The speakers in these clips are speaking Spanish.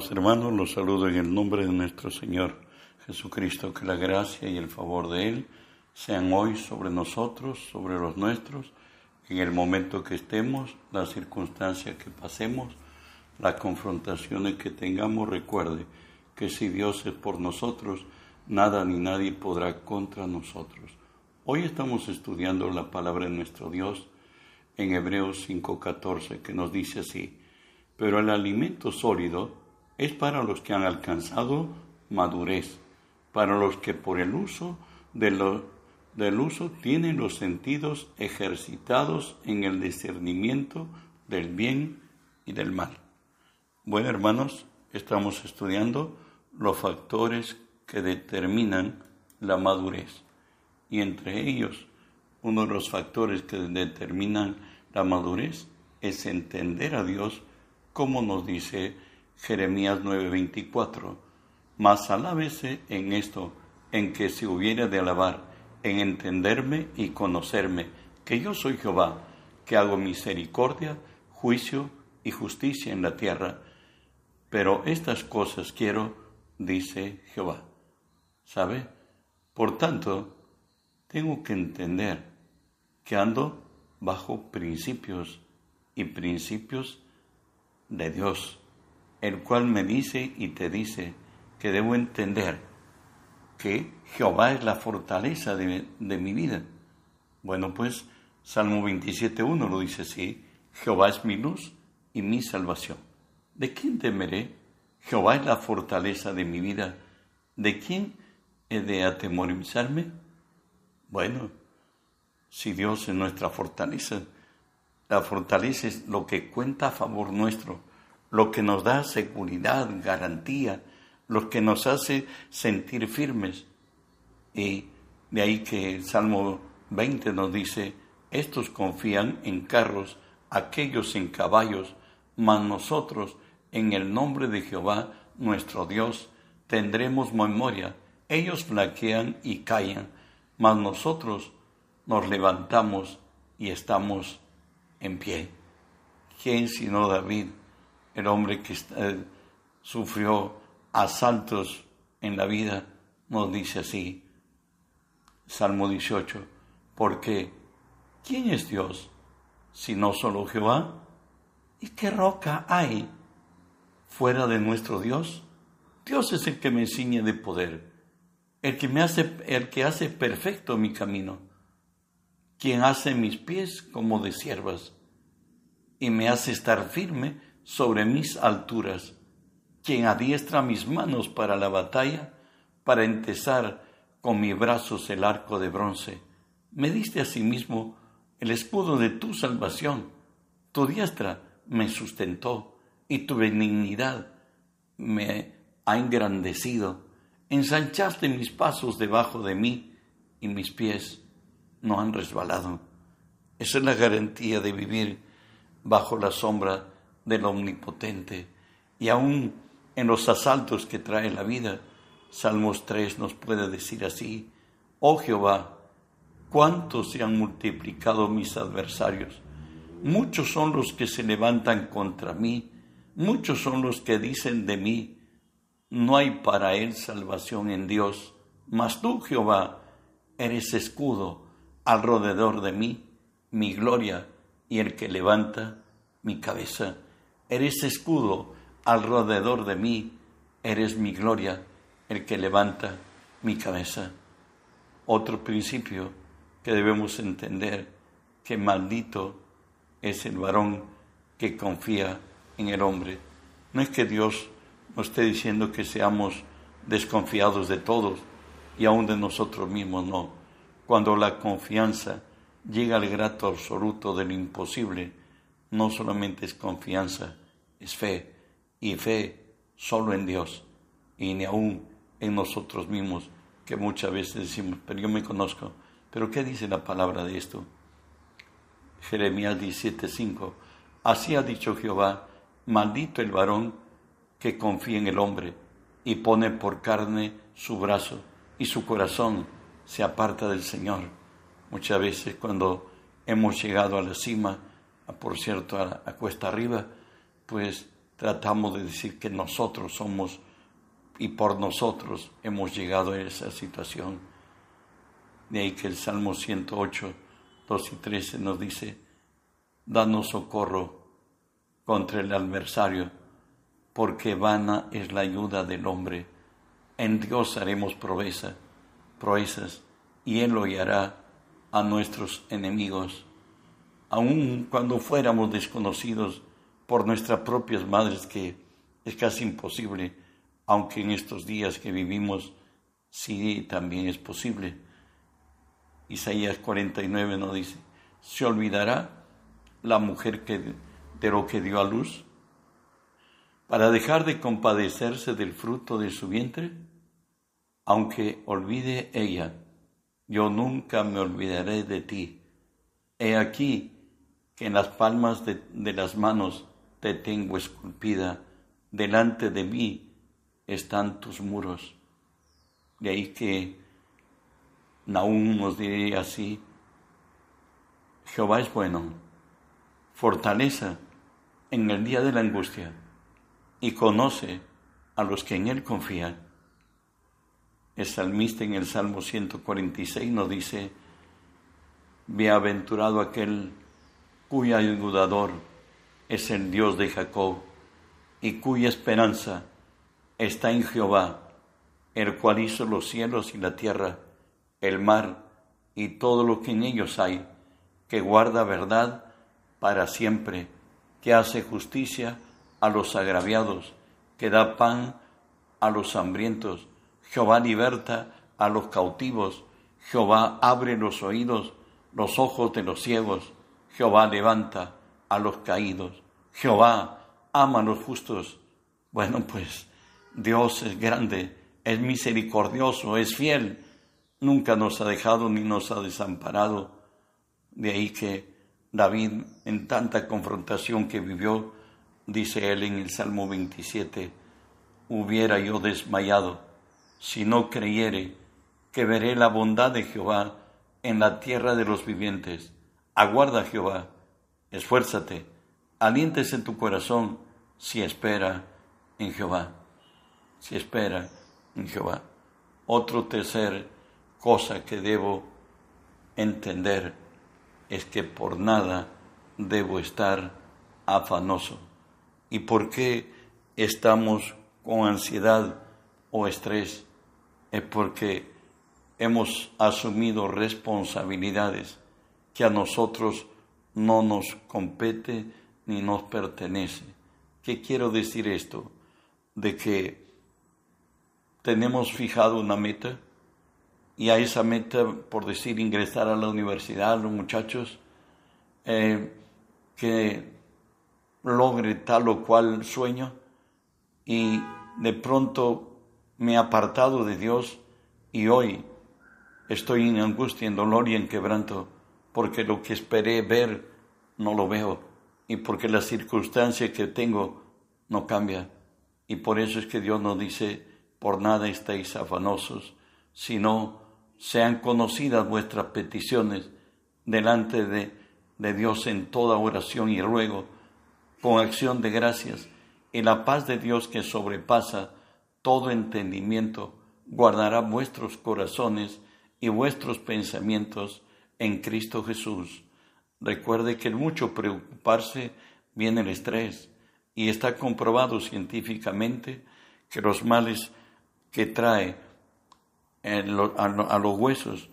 Amados hermanos, los saludo en el nombre de nuestro Señor Jesucristo, que la gracia y el favor de Él sean hoy sobre nosotros, sobre los nuestros, en el momento que estemos, las circunstancias que pasemos, las confrontaciones que tengamos, recuerde que si Dios es por nosotros, nada ni nadie podrá contra nosotros. Hoy estamos estudiando la palabra de nuestro Dios en Hebreos 5:14, que nos dice así, pero el alimento sólido es para los que han alcanzado madurez, para los que por el uso del uso tienen los sentidos ejercitados en el discernimiento del bien y del mal. Bueno, hermanos, estamos estudiando los factores que determinan la madurez. Y entre ellos, uno de los factores que determinan la madurez es entender a Dios como nos dice Jeremías 9:24. Mas alábese en esto, en que se hubiera de alabar, en entenderme y conocerme, que yo soy Jehová, que hago misericordia, juicio y justicia en la tierra. Pero estas cosas quiero, dice Jehová. ¿Sabe? Por tanto, tengo que entender que ando bajo principios y principios de Dios, el cual me dice y te dice que debo entender que Jehová es la fortaleza de, mi vida. Bueno, pues Salmo 27.1 lo dice así, Jehová es mi luz y mi salvación. ¿De quién temeré? Jehová es la fortaleza de mi vida. ¿De quién he de atemorizarme? Bueno, si Dios es nuestra fortaleza, la fortaleza es lo que cuenta a favor nuestro, lo que nos da seguridad, garantía, lo que nos hace sentir firmes. Y de ahí que el Salmo 20 nos dice, estos confían en carros, aquellos en caballos, mas nosotros en el nombre de Jehová nuestro Dios tendremos memoria. Ellos flaquean y callan, mas nosotros nos levantamos y estamos en pie. ¿Quién sino David, el hombre que eh, sufrió asaltos en la vida, nos dice así, Salmo 18, porque ¿quién es Dios si no solo Jehová? ¿Y qué roca hay fuera de nuestro Dios? Dios es el que me enseña de poder, el que me hace, el que hace perfecto mi camino quien hace mis pies como de siervas y me hace estar firme sobre mis alturas, quien adiestra mis manos para la batalla, para entesar con mis brazos el arco de bronce. Me diste asimismo el escudo de tu salvación, tu diestra me sustentó y tu benignidad me ha engrandecido. Ensanchaste mis pasos debajo de mí y mis pies no han resbalado. Esa es la garantía de vivir bajo la sombra del Omnipotente. Y aún en los asaltos que trae la vida, Salmos 3 nos puede decir así, oh Jehová, cuántos se han multiplicado mis adversarios. Muchos son los que se levantan contra mí, muchos son los que dicen de mí, no hay para él salvación en Dios, mas tú, Jehová, eres escudo alrededor de mí mi gloria y el que levanta mi cabeza. Eres escudo alrededor de mí, eres mi gloria, el que levanta mi cabeza. Otro principio que debemos entender, que maldito es el varón que confía en el hombre. No es que Dios nos esté diciendo que seamos desconfiados de todos y aún de nosotros mismos, no cuando la confianza llega al grato absoluto del imposible, no solamente es confianza, es fe, y fe solo en Dios, y ni aún en nosotros mismos, que muchas veces decimos, pero yo me conozco. Pero ¿qué dice la palabra de esto? Jeremías 17:5. Así ha dicho Jehová, maldito el varón que confía en el hombre y pone por carne su brazo y su corazón se aparta del Señor. Muchas veces cuando hemos llegado a la cima, por cierto, a, cuesta arriba, pues tratamos de decir que nosotros somos y por nosotros hemos llegado a esa situación. De ahí que el Salmo 108, 2 y 13 nos dice, danos socorro contra el adversario, porque vana es la ayuda del hombre. En Dios haremos proeza, proezas, y Él lo hará a nuestros enemigos. Aun cuando fuéramos desconocidos por nuestras propias madres, que es casi imposible, aunque en estos días que vivimos sí también es posible. Isaías 49 nos dice, ¿se olvidará la mujer que, de lo que dio a luz para dejar de compadecerse del fruto de su vientre? Aunque olvide ella, yo nunca me olvidaré de ti. He aquí que en las palmas de, de las manos te tengo esculpida, delante de mí están tus muros. De ahí que Nahum nos diría así, Jehová es bueno, fortaleza en el día de la angustia y conoce a los que en él confían. El salmista en el Salmo 146 nos dice, Bienaventurado aquel cuyo ayudador es el Dios de Jacob y cuya esperanza está en Jehová, el cual hizo los cielos y la tierra, el mar y todo lo que en ellos hay, que guarda verdad para siempre, que hace justicia a los agraviados, que da pan a los hambrientos. Jehová liberta a los cautivos, Jehová abre los oídos, los ojos de los ciegos, Jehová levanta a los caídos, Jehová ama a los justos. Bueno, pues Dios es grande, es misericordioso, es fiel, nunca nos ha dejado ni nos ha desamparado. De ahí que David, en tanta confrontación que vivió, dice él en el Salmo 27, hubiera yo desmayado si no creyere que veré la bondad de Jehová en la tierra de los vivientes. Aguarda Jehová, esfuérzate, aliéntese en tu corazón si espera en Jehová si espera en Jehová. Otro tercer cosa que debo entender es que por nada debo estar afanoso. ¿Y por qué estamos con ansiedad o estrés? Es porque hemos asumido responsabilidades que a nosotros no nos compete ni nos pertenece. ¿Qué quiero decir esto? De que tenemos fijado una meta y a esa meta, por decir, ingresar a la universidad, los muchachos, eh, que logre tal o cual sueño y de pronto me he apartado de Dios y hoy estoy en angustia, en dolor y en quebranto porque lo que esperé ver no lo veo y porque la circunstancia que tengo no cambia. Y por eso es que Dios nos dice por nada estéis afanosos, sino sean conocidas vuestras peticiones delante de, de Dios en toda oración y ruego, con acción de gracias, y la paz de Dios que sobrepasa todo entendimiento, guardará vuestros corazones y vuestros pensamientos en Cristo Jesús. Recuerde que el mucho preocuparse viene el estrés y está comprobado científicamente que los males que trae a, los huesos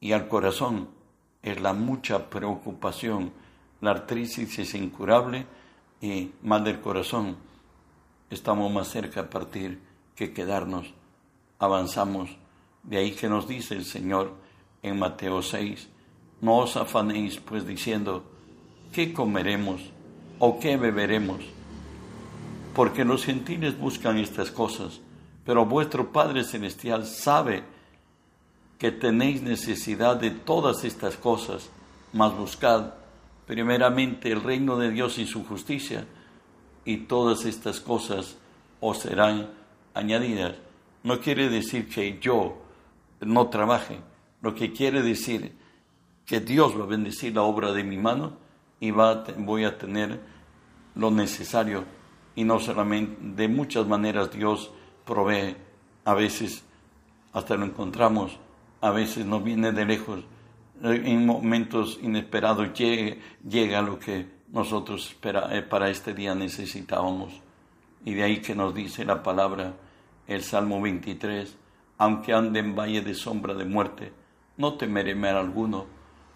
y al corazón es la mucha preocupación. La artritis es incurable y mal del corazón. Estamos más cerca a partir que quedarnos. Avanzamos. De ahí que nos dice el Señor en Mateo 6, no os afanéis pues diciendo, ¿qué comeremos o qué beberemos? Porque los gentiles buscan estas cosas pero vuestro Padre Celestial sabe que tenéis necesidad de todas estas cosas, mas buscad primeramente el reino de Dios y su justicia, y todas estas cosas os serán añadidas. No quiere decir que yo no trabaje, lo que quiere decir que Dios va a bendecir la obra de mi mano y va voy a tener lo necesario. Y no solamente, de muchas maneras Dios provee, a veces hasta lo encontramos, a veces nos viene de lejos, en momentos inesperados llega, llega lo que nosotros eh, para este día necesitábamos. Y de ahí que nos dice la palabra, el Salmo 23, aunque ande en valle de sombra de muerte, no temeré mal alguno,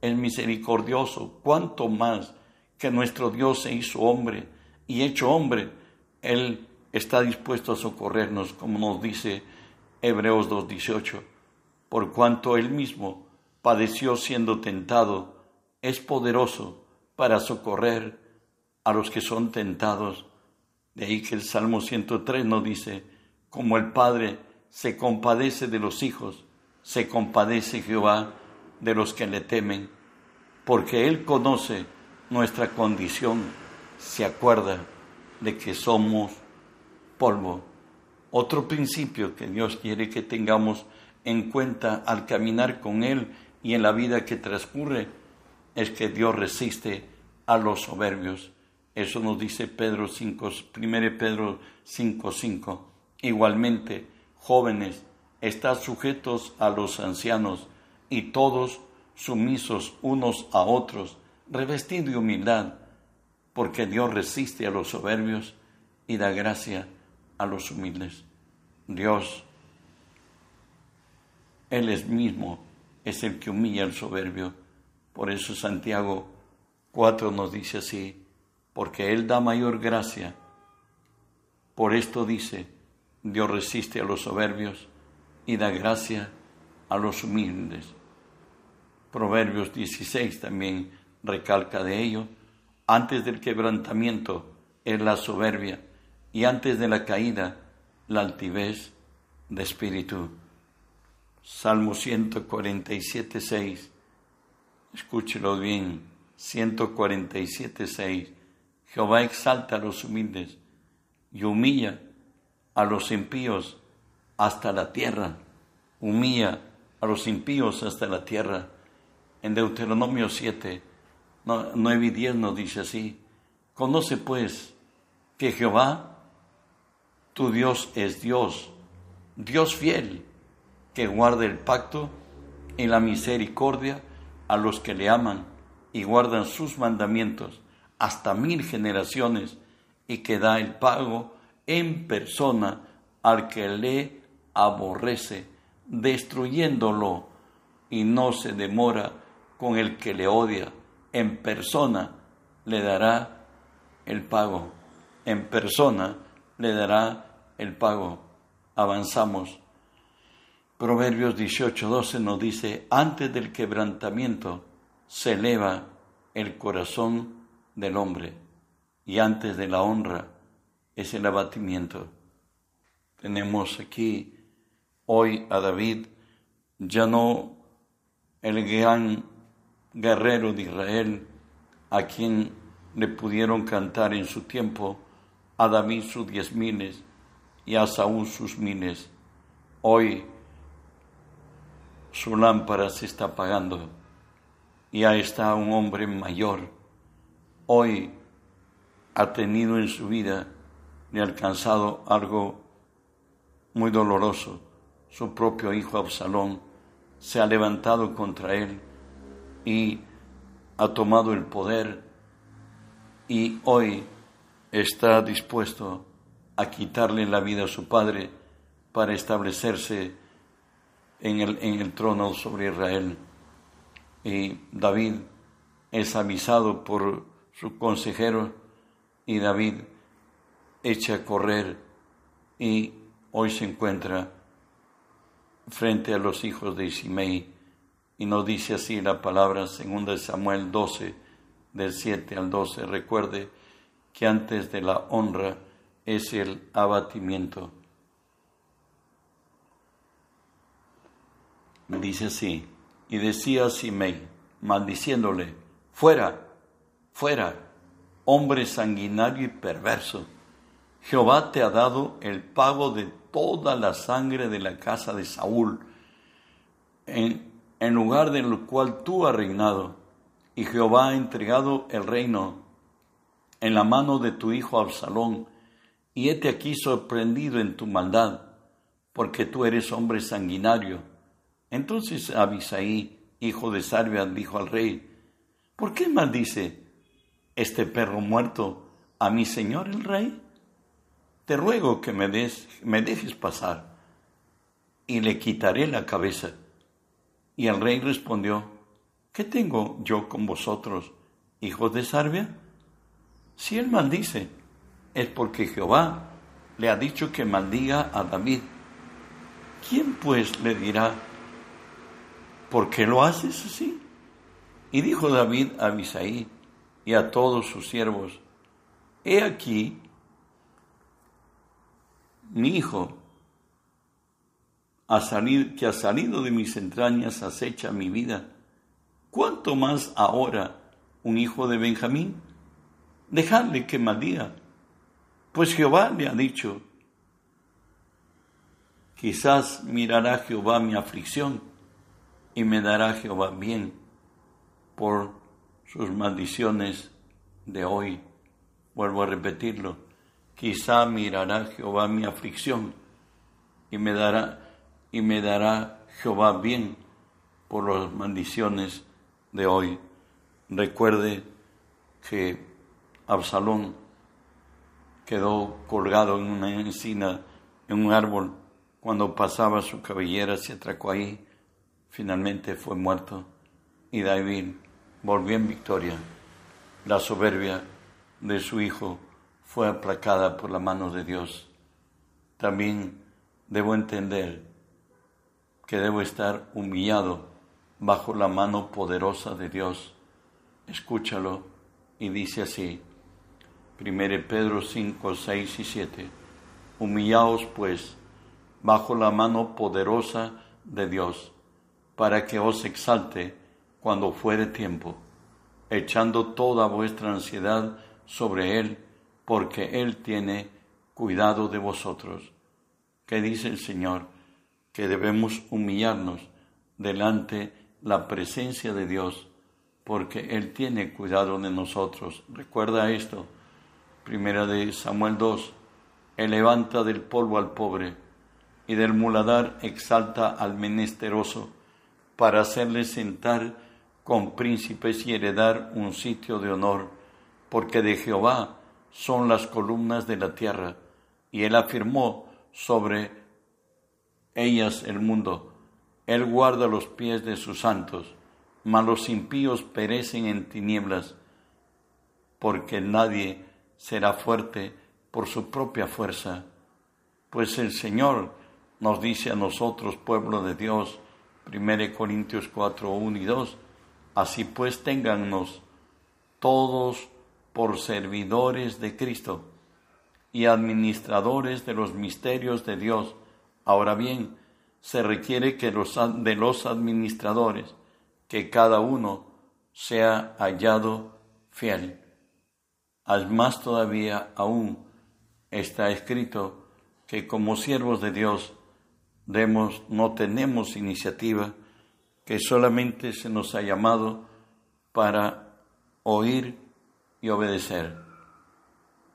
es misericordioso, cuanto más que nuestro Dios se hizo hombre y hecho hombre, Él está dispuesto a socorrernos, como nos dice Hebreos 2.18, por cuanto Él mismo padeció siendo tentado, es poderoso para socorrer a los que son tentados. De ahí que el Salmo 103 nos dice, como el Padre se compadece de los hijos, se compadece Jehová de los que le temen, porque Él conoce nuestra condición, se acuerda de que somos polvo. Otro principio que Dios quiere que tengamos en cuenta al caminar con Él y en la vida que transcurre es que Dios resiste a los soberbios. Eso nos dice Pedro 5, 1 Pedro 5:5. Igualmente, jóvenes, estad sujetos a los ancianos y todos sumisos unos a otros, revestido de humildad, porque Dios resiste a los soberbios y da gracia a los humildes. Dios, Él es mismo, es el que humilla al soberbio. Por eso Santiago 4 nos dice así, porque Él da mayor gracia. Por esto dice, Dios resiste a los soberbios y da gracia a los humildes. Proverbios 16 también recalca de ello. Antes del quebrantamiento es la soberbia y antes de la caída la altivez de espíritu. Salmo 147, 6. Escúchelo bien. 147, 6. Jehová exalta a los humildes y humilla a los impíos hasta la tierra. Humilla a los impíos hasta la tierra. En Deuteronomio 7, 9 y 10 nos dice así. Conoce pues que Jehová, tu Dios, es Dios, Dios fiel, que guarda el pacto y la misericordia a los que le aman y guardan sus mandamientos hasta mil generaciones y que da el pago en persona al que le aborrece, destruyéndolo, y no se demora con el que le odia, en persona le dará el pago, en persona le dará el pago. Avanzamos. Proverbios 18:12 nos dice, antes del quebrantamiento se eleva el corazón del hombre y antes de la honra es el abatimiento. Tenemos aquí hoy a David, ya no el gran guerrero de Israel, a quien le pudieron cantar en su tiempo, a David sus diez miles y a Saúl sus miles. Hoy su lámpara se está apagando y ahí está un hombre mayor hoy ha tenido en su vida y alcanzado algo muy doloroso. Su propio hijo Absalón se ha levantado contra él y ha tomado el poder y hoy está dispuesto a quitarle la vida a su padre para establecerse en el, en el trono sobre Israel. Y David es avisado por su consejero, y David echa a correr y hoy se encuentra frente a los hijos de Isimei y nos dice así la palabra en de Samuel 12, del 7 al 12. Recuerde que antes de la honra es el abatimiento. Dice así, y decía a Simei, maldiciéndole, fuera, fuera, hombre sanguinario y perverso, Jehová te ha dado el pago de toda la sangre de la casa de Saúl. En, en lugar del cual tú has reinado, y Jehová ha entregado el reino en la mano de tu hijo Absalón, y hete aquí sorprendido en tu maldad, porque tú eres hombre sanguinario. Entonces Abisaí, hijo de Sarbia, dijo al rey, ¿por qué maldice este perro muerto a mi señor el rey? Te ruego que me, des, me dejes pasar, y le quitaré la cabeza. Y el rey respondió, ¿qué tengo yo con vosotros, hijos de Sarbia? Si él maldice, es porque Jehová le ha dicho que maldiga a David. ¿Quién pues le dirá, ¿por qué lo haces así? Y dijo David a Abisaí y a todos sus siervos, he aquí, mi hijo, ha salido, que ha salido de mis entrañas acecha mi vida. ¿Cuánto más ahora un hijo de Benjamín? Dejadle que maldiga, pues Jehová le ha dicho, quizás mirará Jehová mi aflicción y me dará Jehová bien por sus maldiciones de hoy. Vuelvo a repetirlo, quizá mirará Jehová mi aflicción y me dará y me dará Jehová bien por las maldiciones de hoy. Recuerde que Absalón quedó colgado en una encina, en un árbol, cuando pasaba su cabellera se atracó ahí, finalmente fue muerto y David volvió en victoria. La soberbia de su hijo fue aplacada por la mano de Dios. También debo entender que debo estar humillado bajo la mano poderosa de Dios. Escúchalo y dice así, 1 Pedro 5, 6 y 7, humillaos pues bajo la mano poderosa de Dios, para que os exalte cuando fuere tiempo, echando toda vuestra ansiedad sobre Él, porque Él tiene cuidado de vosotros. ¿Qué dice el Señor? Que debemos humillarnos delante la presencia de Dios, porque Él tiene cuidado de nosotros. Recuerda esto, primera de Samuel 2, Él levanta del polvo al pobre y del muladar exalta al menesteroso para hacerle sentar con príncipes y heredar un sitio de honor, porque de Jehová son las columnas de la tierra, y él afirmó sobre ellas el mundo. Él guarda los pies de sus santos, mas los impíos perecen en tinieblas, porque nadie será fuerte por su propia fuerza. Pues el Señor nos dice a nosotros, pueblo de Dios, 1 Corintios 4, 1 y 2, así pues téngannos todos por servidores de Cristo y administradores de los misterios de Dios, Ahora bien, se requiere que los, de los administradores que cada uno sea hallado fiel. Más todavía aún está escrito que como siervos de Dios demos, no tenemos iniciativa, que solamente se nos ha llamado para oír y obedecer.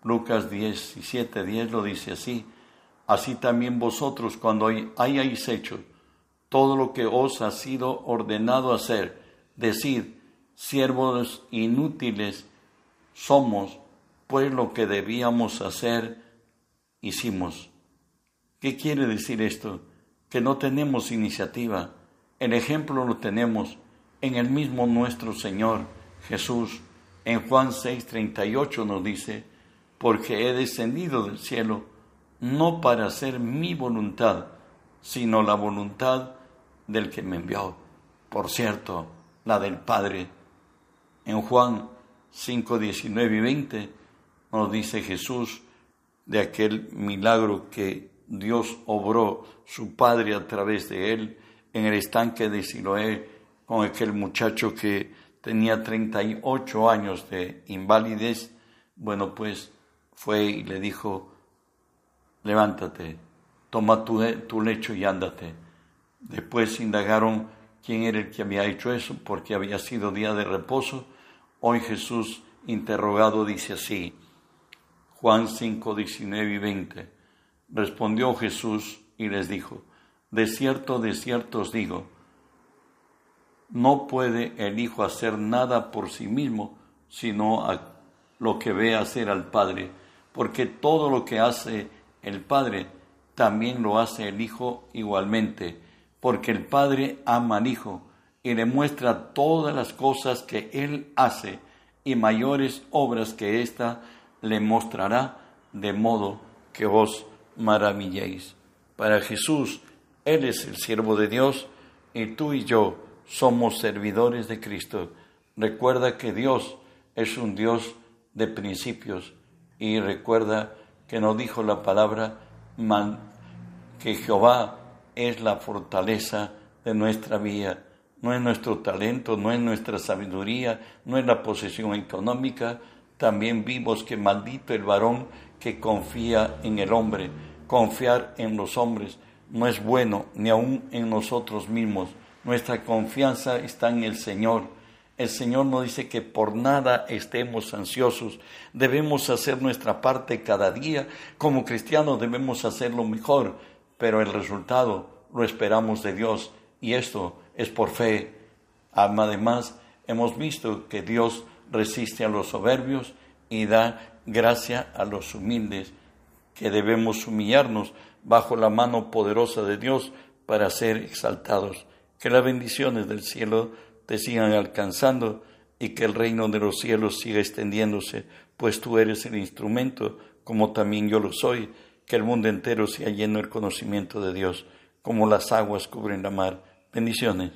Lucas 17, 10 lo dice así, así también vosotros cuando hayáis hecho todo lo que os ha sido ordenado hacer, decid, siervos inútiles somos, pues lo que debíamos hacer, hicimos. ¿Qué quiere decir esto? Que no tenemos iniciativa. El ejemplo lo tenemos en el mismo nuestro Señor Jesús. En Juan 6:38 nos dice, porque he descendido del cielo no para hacer mi voluntad, sino la voluntad del que me envió. Por cierto, la del Padre. En Juan 5, 19 y 20 nos dice Jesús de aquel milagro que Dios obró su Padre a través de él en el estanque de Siloé con aquel muchacho que tenía 38 años de invalidez, bueno, pues fue y le dijo, levántate, toma tu, tu lecho y ándate. Después indagaron quién era el que había hecho eso, porque había sido día de reposo. Hoy Jesús, interrogado, dice así, Juan 5, 19 y 20. Respondió Jesús y les dijo, de cierto, de cierto os digo, no puede el Hijo hacer nada por sí mismo, sino lo que ve hacer al Padre, porque todo lo que hace el Padre, también lo hace el Hijo igualmente, porque el Padre ama al Hijo y le muestra todas las cosas que Él hace y mayores obras que ésta le mostrará, de modo que vos maravilléis. Para Jesús, Él es el siervo de Dios y tú y yo somos servidores de Cristo. Recuerda que Dios es un Dios de principios y recuerda que nos dijo la palabra que Jehová es la fortaleza de nuestra vida. No es nuestro talento, no es nuestra sabiduría, no es la posesión económica. También vimos que maldito el varón que confía en el hombre. Confiar en los hombres no es bueno, ni aun en nosotros mismos. Nuestra confianza está en el Señor. El Señor nos dice que por nada estemos ansiosos. Debemos hacer nuestra parte cada día. Como cristianos debemos hacerlo mejor, pero el resultado lo esperamos de Dios y esto es por fe. Además, hemos visto que Dios resiste a los soberbios y da gracia a los humildes, que debemos humillarnos bajo la mano poderosa de Dios para ser exaltados. Que las bendiciones del cielo te sigan alcanzando y que el reino de los cielos siga extendiéndose, pues tú eres el instrumento, como también yo lo soy, que el mundo entero sea lleno del conocimiento de Dios, como las aguas cubren la mar. Bendiciones.